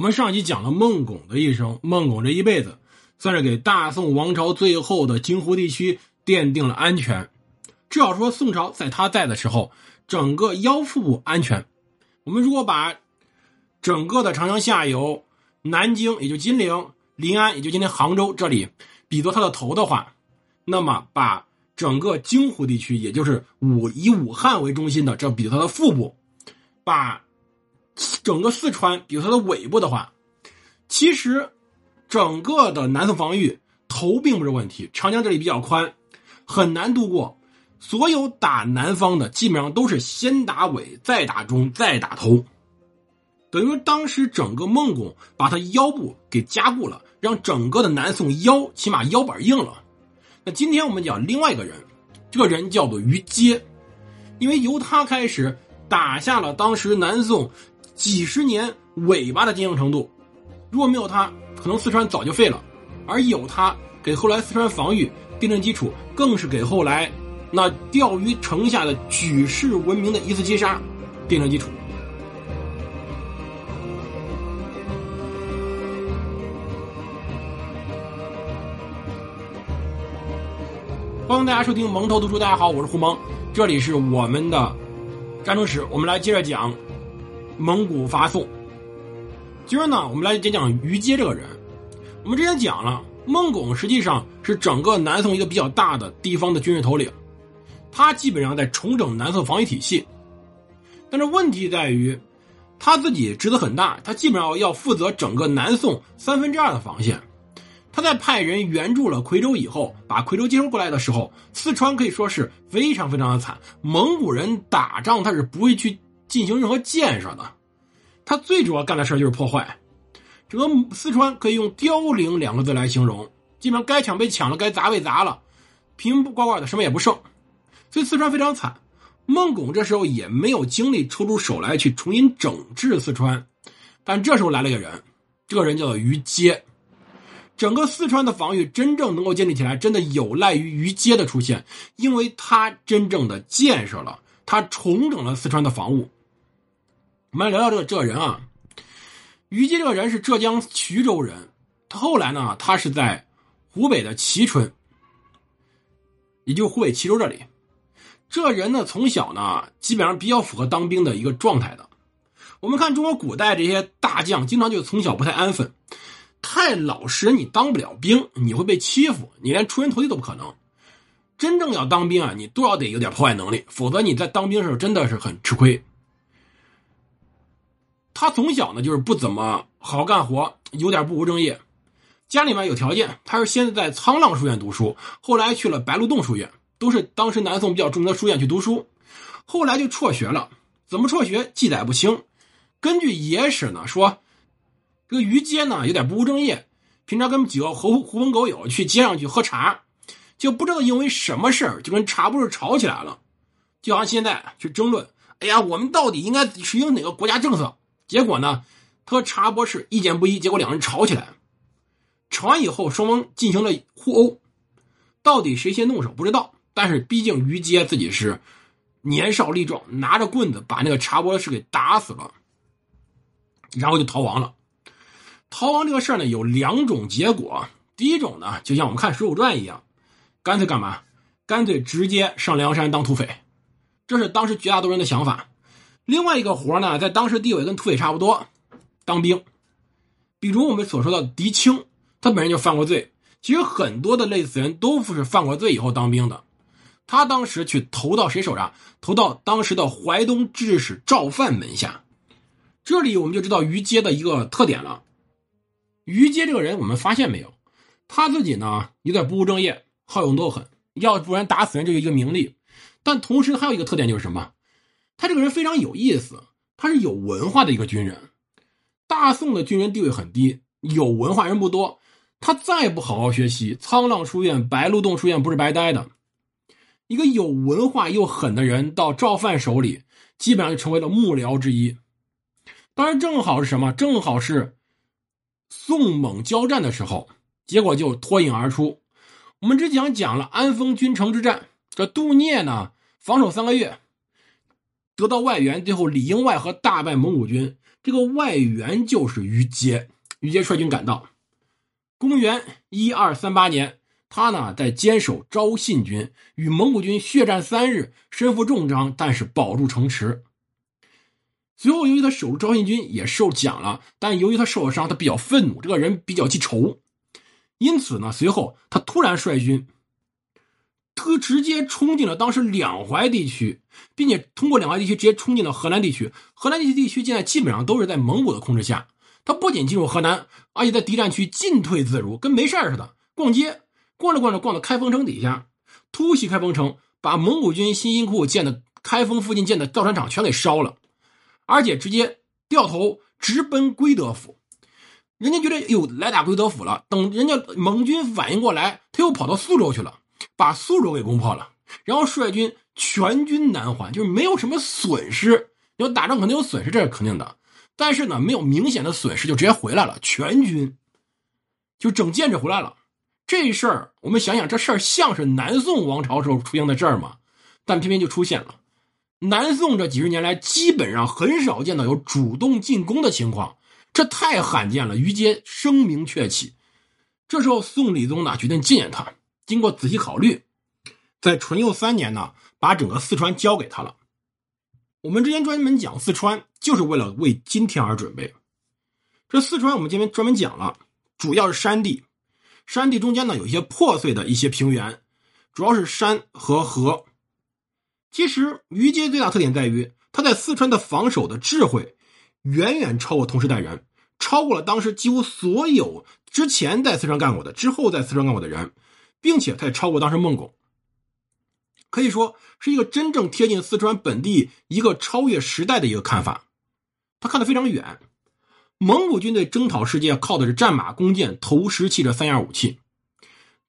我们上集讲了孟拱的一生，孟拱这一辈子算是给大宋王朝最后的京湖地区奠定了安全。至少说宋朝在他在的时候，整个腰腹部安全。我们如果把整个的长江下游，南京也就金陵、临安也就今天杭州这里比作他的头的话，那么把整个京湖地区，也就是武以武汉为中心的这比作他的腹部，把。整个四川，比如它的尾部的话，其实整个的南宋防御头并不是问题，长江这里比较宽，很难渡过。所有打南方的基本上都是先打尾，再打中，再打头。等于说当时整个孟拱把他腰部给加固了，让整个的南宋腰起码腰板硬了。那今天我们讲另外一个人，这个人叫做于阶，因为由他开始打下了当时南宋。几十年尾巴的坚硬程度，如果没有他，可能四川早就废了；而有他，给后来四川防御奠定基础，更是给后来那钓鱼城下的举世闻名的一次击杀奠定基础。欢迎大家收听蒙头读书，大家好，我是胡蒙，这里是我们的战争史，我们来接着讲。蒙古发宋。今儿呢，我们来讲讲于阶这个人。我们之前讲了，孟拱实际上是整个南宋一个比较大的地方的军事头领，他基本上在重整南宋防御体系。但是问题在于，他自己职责很大，他基本上要负责整个南宋三分之二的防线。他在派人援助了夔州以后，把夔州接收过来的时候，四川可以说是非常非常的惨。蒙古人打仗他是不会去。进行任何建设的，他最主要干的事就是破坏。整个四川可以用凋零两个字来形容，基本上该抢被抢了，该砸被砸了，平平挂挂的，什么也不剩。所以四川非常惨。孟拱这时候也没有精力抽出手来去重新整治四川，但这时候来了一个人，这个人叫做于阶。整个四川的防御真正能够建立起来，真的有赖于于阶的出现，因为他真正的建设了，他重整了四川的防务。我们来聊聊这个这人啊，于阶这个人是浙江衢州人，他后来呢，他是在湖北的蕲春，也就是湖北蕲州这里。这人呢，从小呢，基本上比较符合当兵的一个状态的。我们看中国古代这些大将，经常就从小不太安分，太老实，你当不了兵，你会被欺负，你连出人头地都不可能。真正要当兵啊，你多少得有点破坏能力，否则你在当兵时候真的是很吃亏。他从小呢就是不怎么好好干活，有点不务正业。家里面有条件，他是先在沧浪书院读书，后来去了白鹿洞书院，都是当时南宋比较著名的书院去读书。后来就辍学了，怎么辍学记载不清。根据野史呢说，这个于阶呢有点不务正业，平常跟几个狐狐朋狗友去街上去喝茶，就不知道因为什么事儿就跟茶不是吵起来了，就像现在去争论，哎呀，我们到底应该实行哪个国家政策？结果呢，他和查博士意见不一，结果两人吵起来。吵完以后，双方进行了互殴，到底谁先动手不知道。但是毕竟于阶自己是年少力壮，拿着棍子把那个查博士给打死了，然后就逃亡了。逃亡这个事呢，有两种结果。第一种呢，就像我们看《水浒传》一样，干脆干嘛？干脆直接上梁山当土匪，这是当时绝大多数人的想法。另外一个活呢，在当时地位跟土匪差不多，当兵。比如我们所说的狄青，他本人就犯过罪。其实很多的类似人都不是犯过罪以后当兵的。他当时去投到谁手上？投到当时的淮东制使赵范门下。这里我们就知道于阶的一个特点了。于阶这个人，我们发现没有？他自己呢有点不务正业，好勇斗狠，要不然打死人就有一个名利。但同时还有一个特点就是什么？他这个人非常有意思，他是有文化的一个军人。大宋的军人地位很低，有文化人不多。他再不好好学习，沧浪书院、白鹿洞书院不是白待的。一个有文化又狠的人到赵范手里，基本上就成为了幕僚之一。当然，正好是什么？正好是宋蒙交战的时候，结果就脱颖而出。我们之前讲了安丰君城之战，这杜聂呢防守三个月。得到外援，最后里应外合大败蒙古军，这个外援就是于阶。于阶率军赶到，公元一二三八年，他呢在坚守昭信军，与蒙古军血战三日，身负重伤，但是保住城池。随后，由于他守住昭信军也受奖了，但由于他受了伤，他比较愤怒，这个人比较记仇，因此呢，随后他突然率军。他直接冲进了当时两淮地区，并且通过两淮地区直接冲进了河南地区。河南地区地区现在基本上都是在蒙古的控制下。他不仅进入河南，而且在敌占区进退自如，跟没事似的。逛街，逛着逛着逛到开封城底下，突袭开封城，把蒙古军辛辛苦苦建的开封附近建的造船厂全给烧了，而且直接掉头直奔归德府。人家觉得哟来打归德府了，等人家蒙军反应过来，他又跑到苏州去了。把苏州给攻破了，然后率军全军南还，就是没有什么损失。你说打仗肯定有损失，这是肯定的。但是呢，没有明显的损失，就直接回来了。全军就整建制回来了。这事儿我们想想，这事儿像是南宋王朝时候出现的事儿吗？但偏偏就出现了。南宋这几十年来，基本上很少见到有主动进攻的情况，这太罕见了。于阶声名鹊起，这时候宋理宗呢决定纪念他。经过仔细考虑，在淳佑三年呢，把整个四川交给他了。我们之前专门讲四川，就是为了为今天而准备。这四川我们今天专门讲了，主要是山地，山地中间呢有一些破碎的一些平原，主要是山和河。其实于阶最大特点在于他在四川的防守的智慧，远远超过同时代人，超过了当时几乎所有之前在四川干过的，之后在四川干过的人。并且他也超过当时孟拱，可以说是一个真正贴近四川本地一个超越时代的一个看法。他看得非常远。蒙古军队征讨世界靠的是战马、弓箭、投石器这三样武器。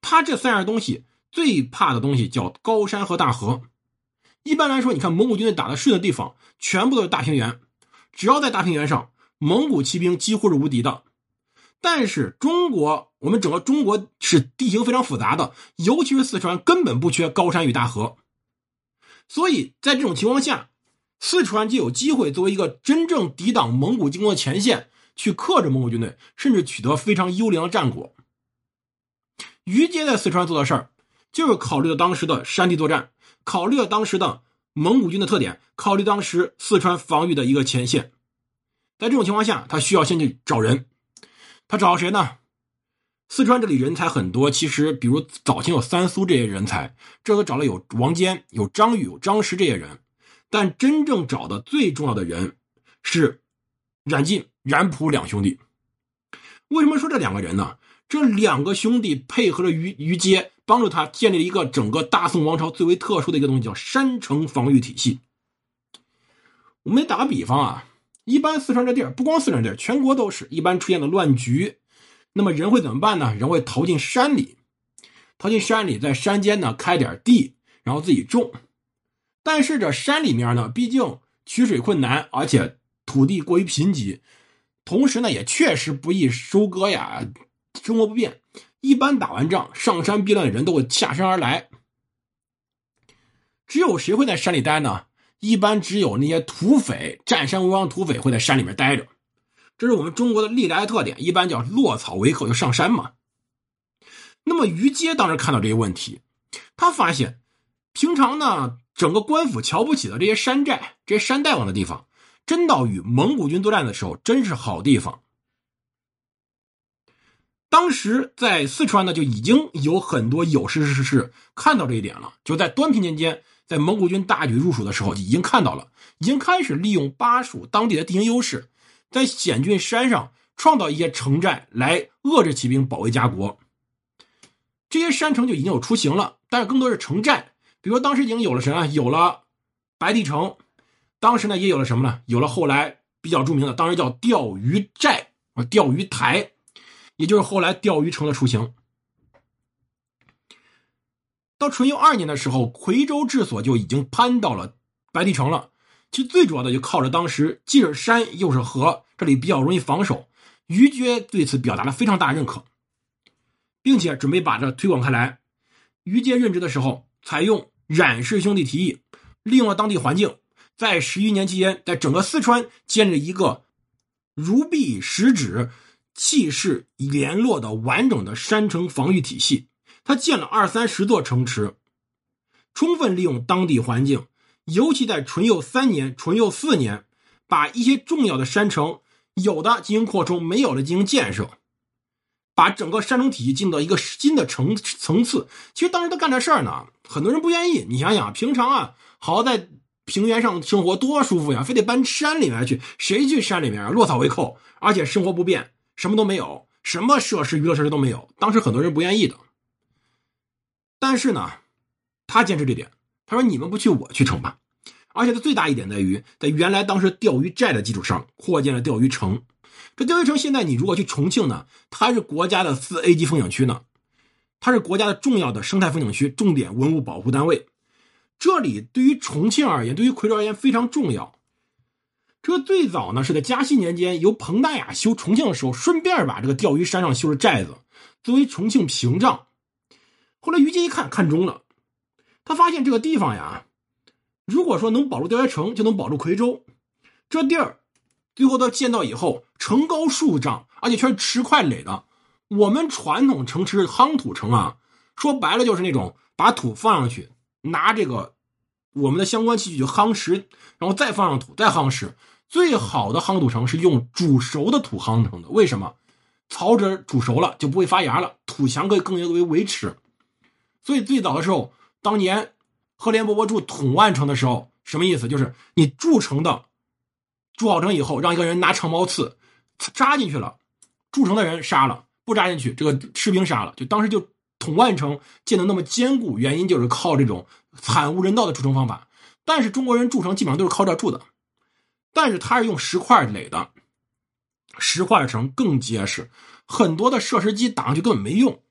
他这三样东西最怕的东西叫高山和大河。一般来说，你看蒙古军队打的顺的地方，全部都是大平原。只要在大平原上，蒙古骑兵几乎是无敌的。但是中国，我们整个中国是地形非常复杂的，尤其是四川根本不缺高山与大河，所以在这种情况下，四川就有机会作为一个真正抵挡蒙古进攻的前线，去克制蒙古军队，甚至取得非常优良的战果。于阶在四川做的事儿，就是考虑到当时的山地作战，考虑了当时的蒙古军的特点，考虑当时四川防御的一个前线，在这种情况下，他需要先去找人。他找谁呢？四川这里人才很多，其实比如早前有三苏这些人才，这回找了有王坚、有张宇、有张石这些人，但真正找的最重要的人是冉进、冉普两兄弟。为什么说这两个人呢？这两个兄弟配合着于于阶，帮助他建立了一个整个大宋王朝最为特殊的一个东西，叫山城防御体系。我们打个比方啊。一般四川这地儿，不光四川地儿，全国都是一般出现的乱局。那么人会怎么办呢？人会逃进山里，逃进山里，在山间呢开点地，然后自己种。但是这山里面呢，毕竟取水困难，而且土地过于贫瘠，同时呢也确实不易收割呀，生活不便。一般打完仗上山避难的人都会下山而来。只有谁会在山里待呢？一般只有那些土匪、占山为王土匪会在山里面待着，这是我们中国的历来的特点。一般叫落草为寇，就上山嘛。那么于阶当时看到这些问题，他发现平常呢，整个官府瞧不起的这些山寨、这些山大王的地方，真到与蒙古军作战的时候，真是好地方。当时在四川呢，就已经有很多有识之士看到这一点了，就在端平年间。在蒙古军大举入蜀的时候，已经看到了，已经开始利用巴蜀当地的地形优势，在险峻山上创造一些城寨来遏制骑兵，保卫家国。这些山城就已经有雏形了，但是更多是城寨。比如说当时已经有了什么？有了白帝城，当时呢也有了什么呢？有了后来比较著名的，当时叫钓鱼寨啊，钓鱼台，也就是后来钓鱼城的雏形。到淳佑二年的时候，夔州治所就已经攀到了白帝城了。其实最主要的就靠着当时既是山又是河，这里比较容易防守。于阶对此表达了非常大的认可，并且准备把这推广开来。于阶任职的时候，采用冉氏兄弟提议，利用了当地环境，在十余年期间，在整个四川建立一个如臂使指、气势联络的完整的山城防御体系。他建了二三十座城池，充分利用当地环境，尤其在淳佑三年、淳佑四年，把一些重要的山城有的进行扩充，没有的进行建设。把整个山城体系进到一个新的层层次。其实当时他干这事儿呢，很多人不愿意。你想想，平常啊，好在平原上生活多舒服呀，非得搬山里面去，谁去山里面啊？落草为寇，而且生活不便，什么都没有，什么设施、娱乐设施都没有。当时很多人不愿意的。但是呢，他坚持这点，他说：“你们不去，我去成吧。”而且他最大一点在于，在原来当时钓鱼寨的基础上，扩建了钓鱼城。这钓鱼城现在你如果去重庆呢，它是国家的四 A 级风景区呢，它是国家的重要的生态风景区、重点文物保护单位。这里对于重庆而言，对于夔州而言非常重要。这最早呢是在嘉熙年间，由彭大雅修重庆的时候，顺便把这个钓鱼山上修的寨子作为重庆屏障。后来于禁一看看中了，他发现这个地方呀，如果说能保住钓鱼城，就能保住夔州。这地儿。最后，他建造以后，城高数丈，而且全是石块垒的。我们传统城池夯土城啊，说白了就是那种把土放上去，拿这个我们的相关器具去夯实，然后再放上土，再夯实。最好的夯土城是用煮熟的土夯成的。为什么？草籽煮熟了就不会发芽了，土墙可以更为维持。所以最早的时候，当年赫连勃勃筑统万城的时候，什么意思？就是你筑成的。筑好城以后，让一个人拿长矛刺扎进去了，筑城的人杀了，不扎进去，这个士兵杀了。就当时就统万城建的那么坚固，原因就是靠这种惨无人道的筑城方法。但是中国人筑城基本上都是靠这筑的，但是他是用石块垒的，石块城更结实，很多的设施机打上去根本没用，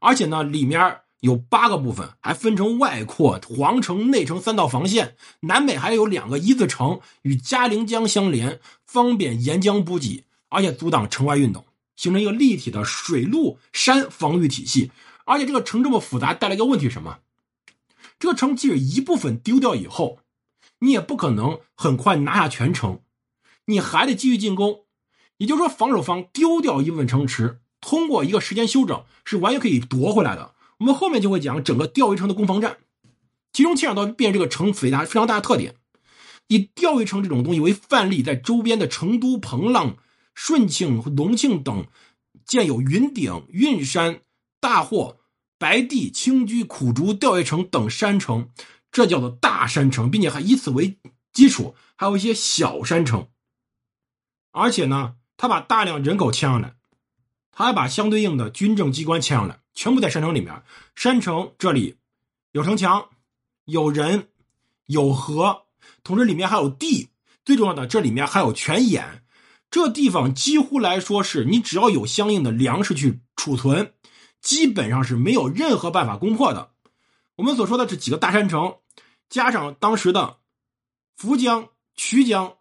而且呢里面。有八个部分，还分成外扩、皇城、内城三道防线，南北还有两个一字城与嘉陵江相连，方便沿江补给，而且阻挡城外运动，形成一个立体的水陆山防御体系。而且这个城这么复杂，带来一个问题什么？这个城即使一部分丢掉以后，你也不可能很快拿下全城，你还得继续进攻。也就是说，防守方丢掉一部分城池，通过一个时间休整，是完全可以夺回来的。我们后面就会讲整个钓鱼城的攻防战，其中牵扯到变这个城非常非常大的特点。以钓鱼城这种东西为范例，在周边的成都、彭浪、顺庆、隆庆等建有云顶、运山、大霍、白地、青居、苦竹、钓鱼城等山城，这叫做大山城，并且还以此为基础，还有一些小山城。而且呢，他把大量人口迁上来，他还把相对应的军政机关迁上来。全部在山城里面，山城这里有城墙，有人，有河，同时里面还有地，最重要的这里面还有泉眼。这地方几乎来说是你只要有相应的粮食去储存，基本上是没有任何办法攻破的。我们所说的这几个大山城，加上当时的涪江、渠江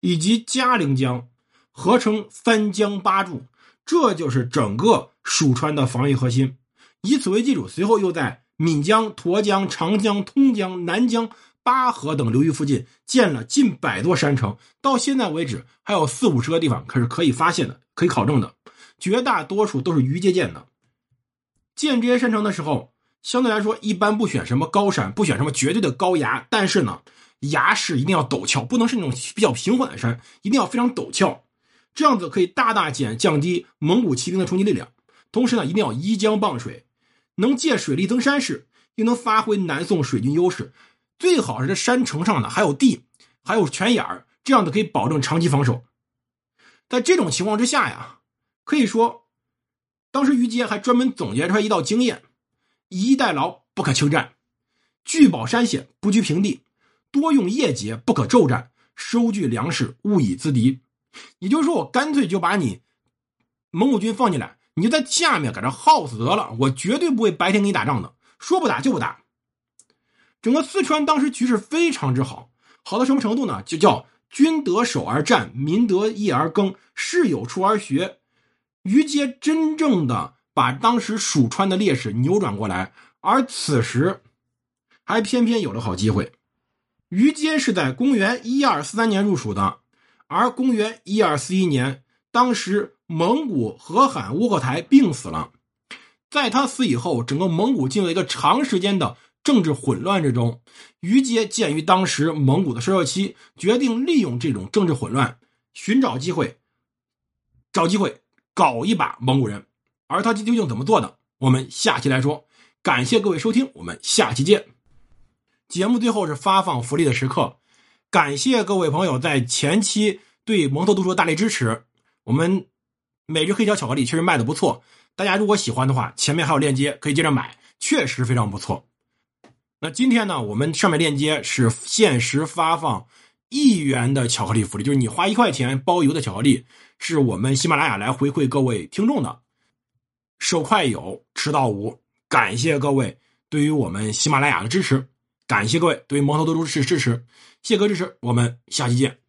以及嘉陵江，合称三江八柱。这就是整个蜀川的防御核心，以此为基础，随后又在岷江、沱江、长江、通江、南江、巴河等流域附近建了近百座山城，到现在为止还有四五十个地方可是可以发现的、可以考证的，绝大多数都是于阶建的。建这些山城的时候，相对来说一般不选什么高山，不选什么绝对的高崖，但是呢，崖势一定要陡峭，不能是那种比较平缓的山，一定要非常陡峭。这样子可以大大减降低蒙古骑兵的冲击力量，同时呢，一定要依江傍水，能借水力增山势，又能发挥南宋水军优势。最好是这山城上呢还有地，还有泉眼儿，这样子可以保证长期防守。在这种情况之下呀，可以说，当时于阶还专门总结出来一道经验：以逸待劳，不可轻战；聚保山险，不居平地；多用夜劫，不可骤战；收据粮食，勿以资敌。也就是说，我干脆就把你蒙古军放进来，你就在下面搁这耗死得了。我绝对不会白天跟你打仗的，说不打就不打。整个四川当时局势非常之好，好到什么程度呢？就叫君得守而战，民得义而耕，士有出而学。于阶真正的把当时蜀川的劣势扭转过来，而此时还偏偏有了好机会。于阶是在公元一二四三年入蜀的。而公元一二四一年，当时蒙古和罕窝阔台病死了，在他死以后，整个蒙古进入一个长时间的政治混乱之中。于阶鉴于当时蒙古的衰弱期，决定利用这种政治混乱，寻找机会，找机会搞一把蒙古人。而他究竟怎么做的？我们下期来说。感谢各位收听，我们下期见。节目最后是发放福利的时刻，感谢各位朋友在前期对蒙头读书的大力支持。我们每日黑巧巧克力确实卖的不错，大家如果喜欢的话，前面还有链接可以接着买，确实非常不错。那今天呢，我们上面链接是限时发放一元的巧克力福利，就是你花一块钱包邮的巧克力，是我们喜马拉雅来回馈各位听众的。手快有，迟到无。感谢各位对于我们喜马拉雅的支持，感谢各位对于蒙头读书是支持，谢哥支持，我们下期见。